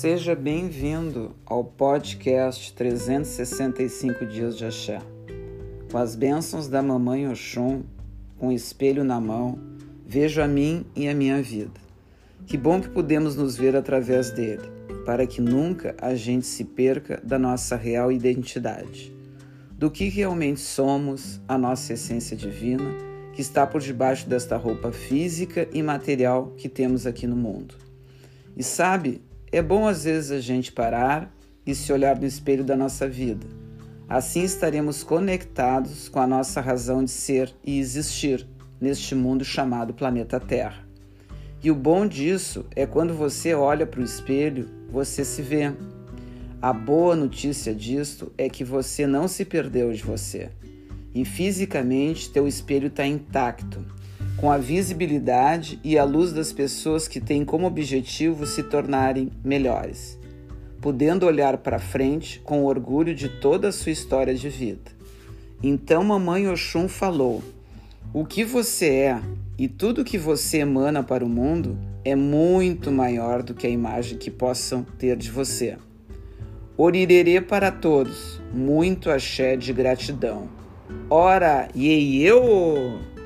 Seja bem-vindo ao podcast 365 Dias de Axé. Com as bênçãos da Mamãe Oxum, com o espelho na mão, vejo a mim e a minha vida. Que bom que podemos nos ver através dele, para que nunca a gente se perca da nossa real identidade, do que realmente somos, a nossa essência divina, que está por debaixo desta roupa física e material que temos aqui no mundo. E sabe, é bom às vezes a gente parar e se olhar no espelho da nossa vida. Assim estaremos conectados com a nossa razão de ser e existir neste mundo chamado planeta Terra. E o bom disso é quando você olha para o espelho, você se vê. A boa notícia disto é que você não se perdeu de você. E fisicamente teu espelho está intacto com a visibilidade e a luz das pessoas que têm como objetivo se tornarem melhores, podendo olhar para frente com orgulho de toda a sua história de vida. Então Mamãe Oxum falou: O que você é e tudo que você emana para o mundo é muito maior do que a imagem que possam ter de você. Orirerê para todos, muito axé de gratidão. Ora, e eu!